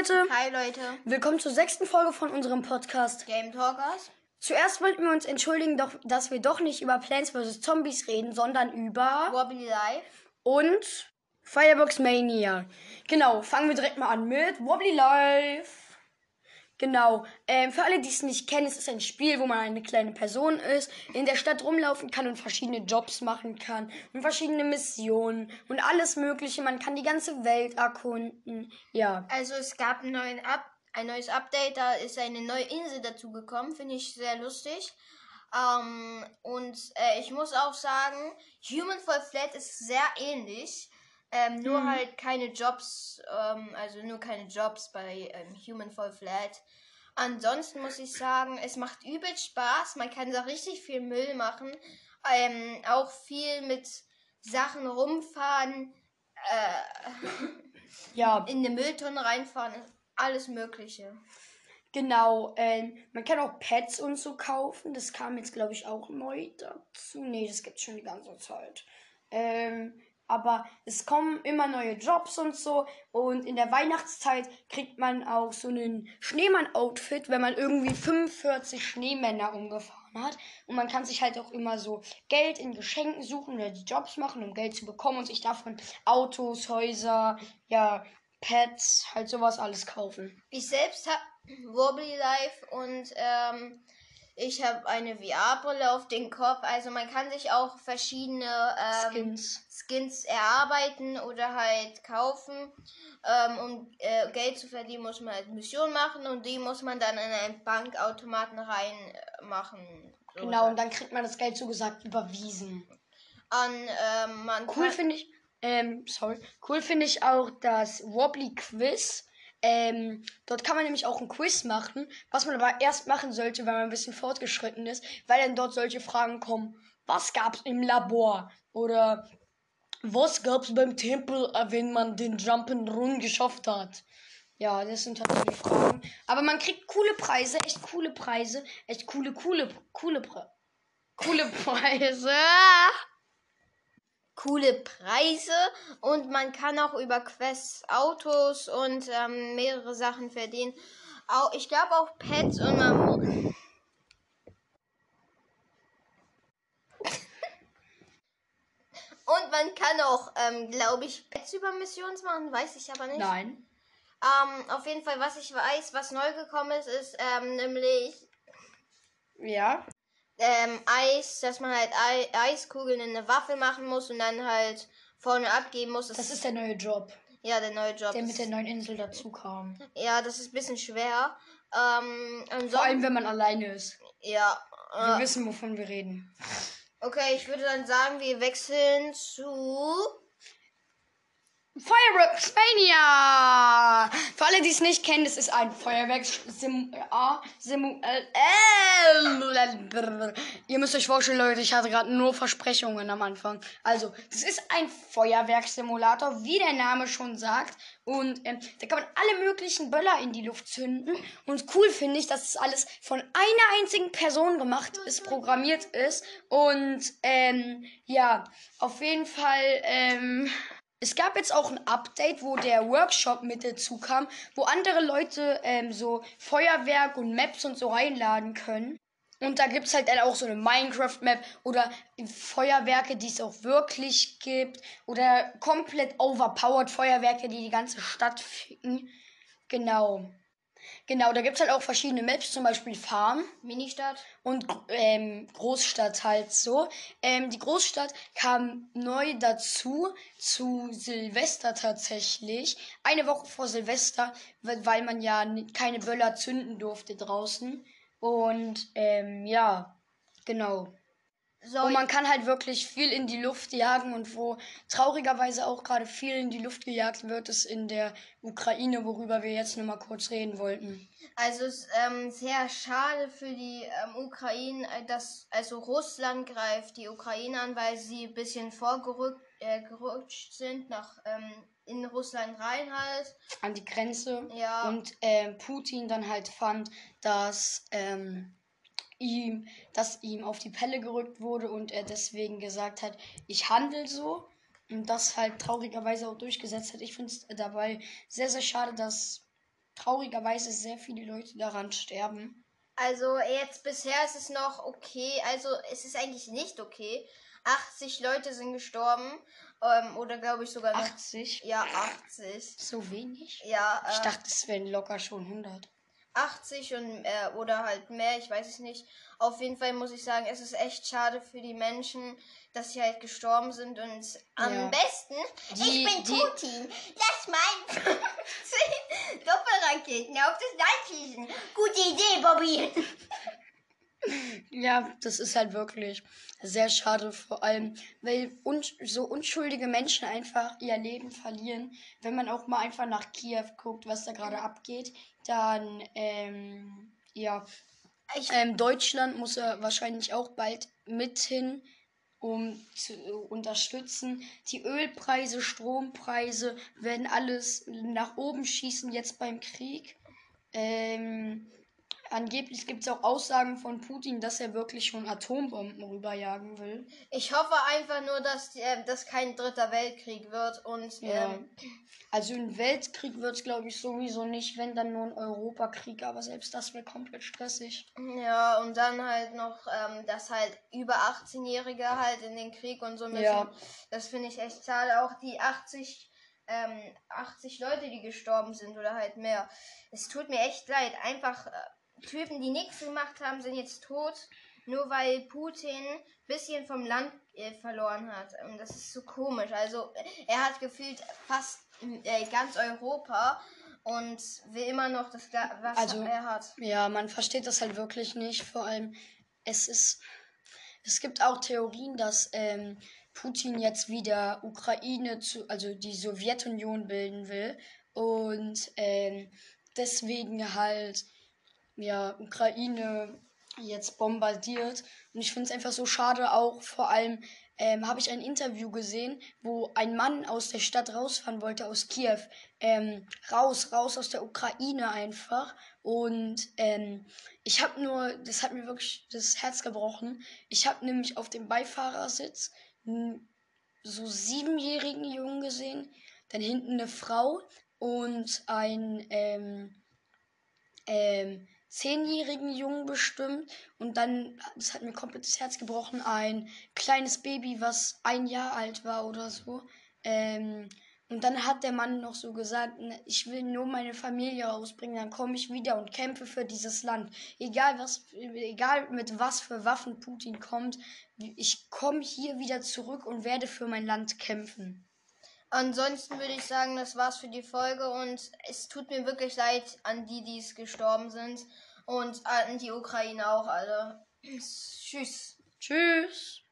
Leute, Hi Leute, willkommen zur sechsten Folge von unserem Podcast. Game Talkers. Zuerst wollten wir uns entschuldigen, doch, dass wir doch nicht über Plants vs. Zombies reden, sondern über Wobbly Life. und Firebox Mania. Genau, fangen wir direkt mal an mit Wobbly Life. Genau, ähm, für alle, die es nicht kennen, es ist ein Spiel, wo man eine kleine Person ist, in der Stadt rumlaufen kann und verschiedene Jobs machen kann und verschiedene Missionen und alles Mögliche. Man kann die ganze Welt erkunden. Ja. Also es gab einen neuen Up ein neues Update, da ist eine neue Insel dazugekommen, finde ich sehr lustig. Ähm, und äh, ich muss auch sagen, Human Fall Flat ist sehr ähnlich. Ähm, nur halt keine Jobs, ähm, also nur keine Jobs bei ähm, Human Fall Flat. Ansonsten muss ich sagen, es macht übel Spaß. Man kann da richtig viel Müll machen. Ähm, auch viel mit Sachen rumfahren, äh, Ja, in eine Mülltonne reinfahren, alles Mögliche. Genau, ähm, man kann auch Pets und so kaufen. Das kam jetzt, glaube ich, auch neu dazu. Nee, das gibt's schon die ganze Zeit. Ähm, aber es kommen immer neue Jobs und so. Und in der Weihnachtszeit kriegt man auch so einen Schneemann-Outfit, wenn man irgendwie 45 Schneemänner umgefahren hat. Und man kann sich halt auch immer so Geld in Geschenken suchen oder die Jobs machen, um Geld zu bekommen und sich davon Autos, Häuser, ja, Pets, halt sowas alles kaufen. Ich selbst habe Wobbly Life und ähm, ich habe eine VR-Brille auf den Kopf. Also man kann sich auch verschiedene ähm, Skins. Skins erarbeiten oder halt kaufen. Ähm, um äh, Geld zu verdienen, muss man halt Missionen machen und die muss man dann in einen Bankautomaten reinmachen. So Genau, und dann kriegt man das Geld so gesagt überwiesen. An, ähm, Cool finde ich, ähm, sorry, cool finde ich auch das Wobbly Quiz. Ähm, dort kann man nämlich auch ein Quiz machen, was man aber erst machen sollte, wenn man ein bisschen fortgeschritten ist, weil dann dort solche Fragen kommen. Was gab's im Labor? Oder was gab's beim Tempel, äh, wenn man den Jump'n'Run geschafft hat? Ja, das sind die Fragen. Aber man kriegt coole Preise, echt coole Preise, echt coole, coole, coole, Pre coole Preise. Coole Preise und man kann auch über Quests Autos und ähm, mehrere Sachen verdienen. Auch, ich glaube auch Pets und man mu- Und man kann auch, ähm, glaube ich, Pets über Missions machen, weiß ich aber nicht. Nein. Ähm, auf jeden Fall, was ich weiß, was neu gekommen ist, ist ähm, nämlich Ja. Ähm, Eis, dass man halt Ei Eiskugeln in eine Waffel machen muss und dann halt vorne abgeben muss. Das ist der neue Job, ja der neue Job. der mit der neuen Insel dazu kam. ja, das ist ein bisschen schwer. Ähm, Vor allem, wenn man alleine ist. ja. Wir Äh, wissen, wovon wir reden. okay, ich würde dann sagen, wir wechseln zu. Fireworks Mania! Für alle, die es nicht kennen, das ist ein Feuerwerks Sim A Simu äh, äh, Ihr müsst euch vorstellen, Leute, ich hatte gerade nur Versprechungen am Anfang. Also, das ist ein Feuerwerkssimulator, wie der Name schon sagt. Und ähm, da kann man alle möglichen Böller in die Luft zünden. Und cool finde ich, dass das alles von einer einzigen Person gemacht ist, programmiert ist. Und ähm, ja, auf jeden Fall. Ähm, es gab jetzt auch ein Update, wo der Workshop mit dazu kam, wo andere Leute ähm, so Feuerwerk und Maps und so reinladen können. Und da gibt's halt dann auch so eine Minecraft-Map oder Feuerwerke, die es auch wirklich gibt. Oder komplett overpowered Feuerwerke, die die ganze Stadt ficken. Genau. Genau, da gibt's halt auch verschiedene Maps, zum Beispiel Farm Ministadt. und ähm, Großstadt halt so. Ähm, die Großstadt kam neu dazu, zu Silvester tatsächlich. Eine Woche vor Silvester, weil man ja keine Böller zünden durfte draußen. Und ähm, ja, genau. So, Und man kann halt wirklich viel in die Luft jagen und wo traurigerweise auch gerade viel in die Luft gejagt wird, ist in der Ukraine, worüber wir jetzt nur mal kurz reden wollten. Also es ist ähm, sehr schade für die ähm, Ukraine, äh, dass also Russland greift die Ukraine an, weil sie ein bisschen vorgerückt äh, gerutscht sind nach ähm, in Russland rein halt. An die Grenze. Ja. Und ähm, Putin dann halt fand, dass ähm, ihm, dass ihm auf die Pelle gerückt wurde und er deswegen gesagt hat, ich handle so. Und das halt traurigerweise auch durchgesetzt hat. Ich finde es dabei sehr, sehr schade, dass traurigerweise sehr viele Leute daran sterben. Also jetzt bisher ist es noch okay. Also es ist eigentlich nicht okay. 80 Leute sind gestorben. Ähm, oder glaube ich sogar noch. 80? Ja, 80. So wenig? Ja, Ich äh, dachte, es wären locker schon 100. 80 und äh, oder halt mehr, ich weiß es nicht. Auf jeden Fall muss ich sagen, es ist echt schade für die Menschen, dass sie halt gestorben sind und am Ja. besten Die- ich bin die- Putin. Lass mal 15 Doppelraketen auf das Land schießen. Gute Idee, Bobby. Ja, das ist halt wirklich sehr schade, vor allem, weil un so unschuldige Menschen einfach ihr Leben verlieren. Wenn man auch mal einfach nach Kiew guckt, was da gerade abgeht, dann, ähm, ja, Ich, ähm, Deutschland muss ja wahrscheinlich auch bald mit hin, um zu unterstützen. Die Ölpreise, Strompreise werden alles nach oben schießen jetzt beim Krieg. Ähm, angeblich gibt es auch Aussagen von Putin, dass er wirklich schon Atombomben rüberjagen will. ich hoffe einfach nur, dass äh, das kein dritter Weltkrieg wird und Ja. ähm, Also ein Weltkrieg wird es, glaube ich, sowieso nicht, wenn dann nur ein Europakrieg, aber selbst das wäre komplett stressig. Ja, und dann halt noch, ähm, dass halt über 18-Jährige halt in den Krieg und so müssen. Ja. Das finde ich echt schade. Auch die 80, ähm, 80 Leute, die gestorben sind oder halt mehr. Es tut mir echt leid. Einfach äh, Typen, die nichts gemacht haben, sind jetzt tot. Nur weil Putin ein bisschen vom Land äh, verloren hat. Und das ist so komisch. Also er hat gefühlt fast äh, ganz Europa und will immer noch das, was Also- er hat. Ja, man versteht das halt wirklich nicht. Vor allem, es ist. Es gibt auch Theorien, dass ähm, Putin jetzt wieder Ukraine zu, also die Sowjetunion bilden will. Und ähm, deswegen halt, ja, Ukraine jetzt bombardiert. Und ich finde es einfach so schade, auch vor allem ähm, habe ich ein Interview gesehen, wo ein Mann aus der Stadt rausfahren wollte, aus Kiew. Ähm, raus, raus aus der Ukraine einfach. Und ähm, ich habe nur, das hat mir wirklich das Herz gebrochen. Ich habe nämlich auf dem Beifahrersitz so siebenjährigen Jungen gesehen, dann hinten eine Frau und ein ähm, ähm, zehnjährigen Jungen bestimmt und dann, das hat mir komplett das Herz gebrochen, ein kleines Baby, was ein Jahr alt war oder so. Ähm, und dann hat der Mann noch so gesagt, "Ne, ich will nur meine Familie rausbringen, dann komme ich wieder und kämpfe für dieses Land. Egal was, egal mit was für Waffen Putin kommt, ich komme hier wieder zurück und werde für mein Land kämpfen. Ansonsten würde ich sagen, das war's für die Folge und es tut mir wirklich leid an die, die es gestorben sind und an die Ukraine auch alle. Tschüss. Tschüss.